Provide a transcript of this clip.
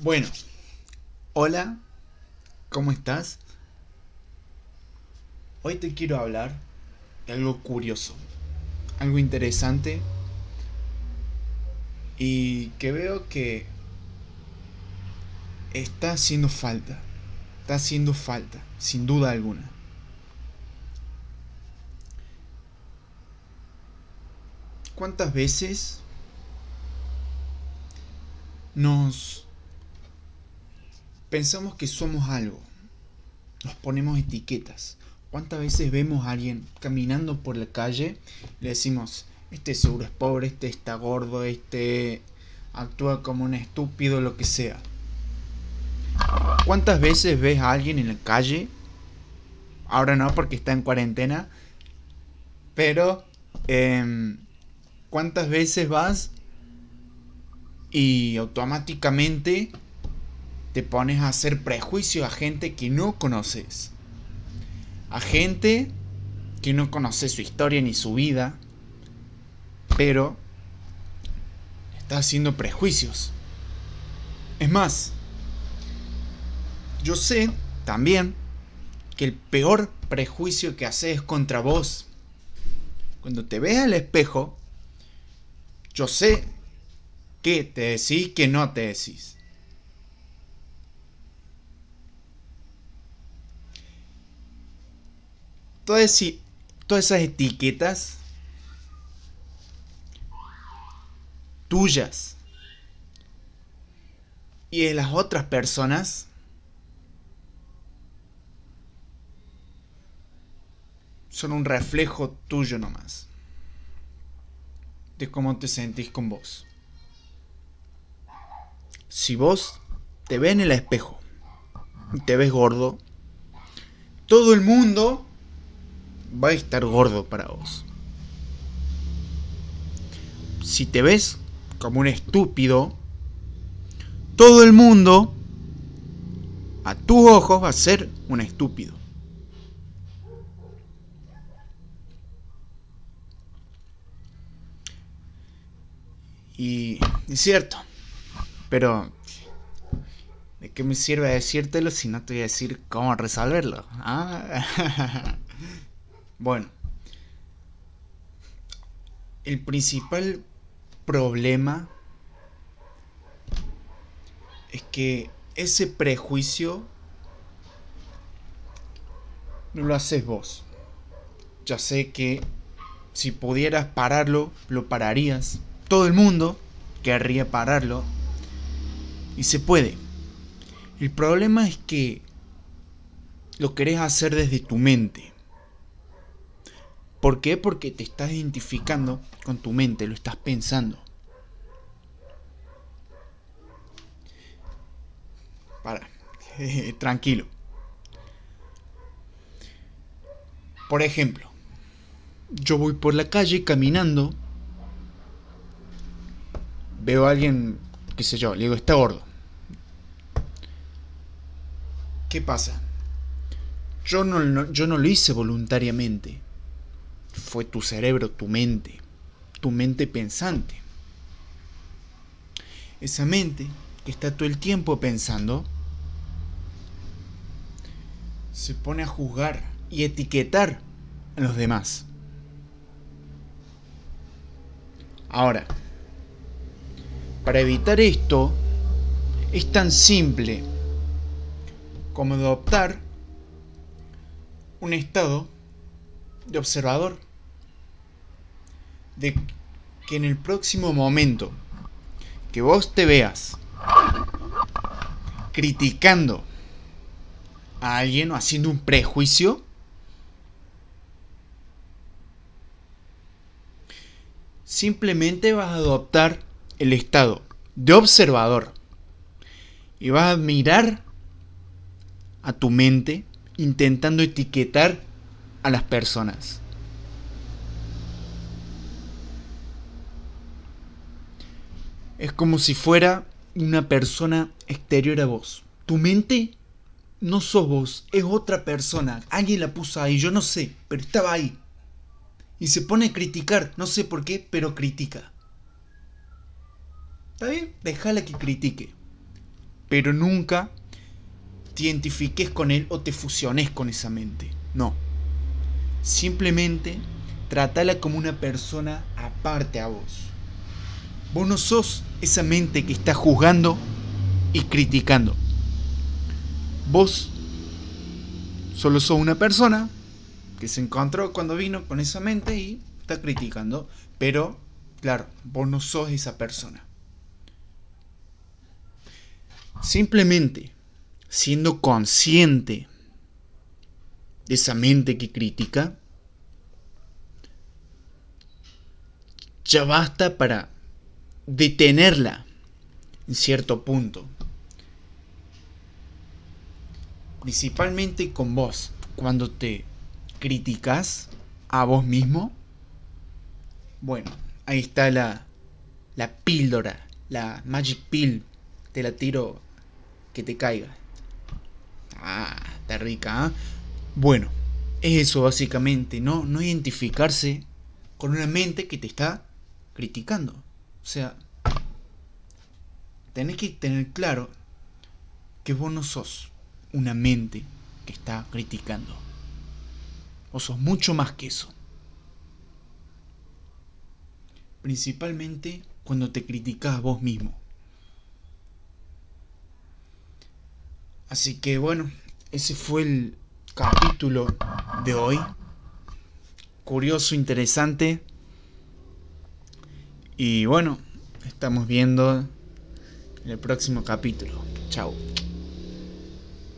Bueno, hola, ¿cómo estás? Hoy te quiero hablar de algo curioso, algo interesante y que veo que está haciendo falta, está haciendo falta, sin duda alguna. ¿Cuántas veces nos pensamos que somos algo? Nos ponemos etiquetas. ¿Cuántas veces vemos a alguien caminando por la calle le decimos, este seguro es pobre, este está gordo, este actúa como un estúpido, lo que sea? ¿Cuántas veces ves a alguien en la calle? Ahora no, porque está en cuarentena. Pero, em, ¿cuántas veces vas y automáticamente te pones a hacer prejuicio a gente que no conoces? A gente que no conoce su historia ni su vida, pero está haciendo prejuicios. Es más, yo sé también que el peor prejuicio que haces es contra vos. Cuando te ves al espejo, yo sé qué te decís, que no te decís. Todas, todas esas etiquetas tuyas y de las otras personas son un reflejo tuyo nomás. De cómo te sentís con vos. Si vos te ves en el espejo y te ves gordo, todo el mundo va a estar gordo para vos. Si te ves como un estúpido, todo el mundo a tus ojos va a ser un estúpido. Y es cierto. Pero, ¿de qué me sirve decírtelo si no te voy a decir cómo resolverlo? ¿Ah? bueno. El principal problema es que ese prejuicio no lo haces vos. Ya sé que si pudieras pararlo, lo pararías todo el mundo querría pararlo. Y se puede. El problema es que lo querés hacer desde tu mente. ¿Por qué? Porque te estás identificando con tu mente, lo estás pensando. Para, tranquilo. Por ejemplo, yo voy por la calle caminando veo a alguien, qué sé yo, le digo, está gordo. ¿Qué pasa? Yo no, yo no lo hice voluntariamente. Fue tu cerebro, tu mente, tu mente pensante. Esa mente que está todo el tiempo pensando se pone a juzgar y etiquetar a los demás. Ahora, para evitar esto, es tan simple como adoptar un estado de observador. De que en el próximo momento que vos te veas criticando a alguien o haciendo un prejuicio, simplemente vas a adoptar el estado de observador y vas a mirar a tu mente intentando etiquetar a las personas. Es como si fuera una persona exterior a vos. Tu mente no sos vos, es otra persona. Alguien la puso ahí, yo no sé, pero estaba ahí. Y se pone a criticar, no sé por qué, pero critica. ¿Está bien? Déjala que critique. pero nunca te identifiques con él o te fusiones con esa mente. No. Simplemente trátala como una persona aparte a vos. Vos no sos esa mente que está juzgando y criticando. Vos solo sos una persona que se encontró cuando vino con esa mente y está criticando. Pero, claro, vos no sos esa persona. Simplemente siendo consciente esa mente que critica, ya basta para detenerla en cierto punto. Principalmente con vos, cuando te criticas a vos mismo. Bueno, ahí está la, la píldora, la magic pill. Te la tiro que te caiga. Ah, está rica. ¿ah? Bueno, es eso básicamente, ¿no? No identificarse con una mente que te está criticando. O sea, tenés que tener claro que vos no sos una mente que está criticando. Vos sos mucho más que eso. Principalmente cuando te criticas vos mismo. Así que bueno, ese fue el capítulo de hoy. Curioso, interesante. Y bueno, estamos viendo en el próximo capítulo. Chao.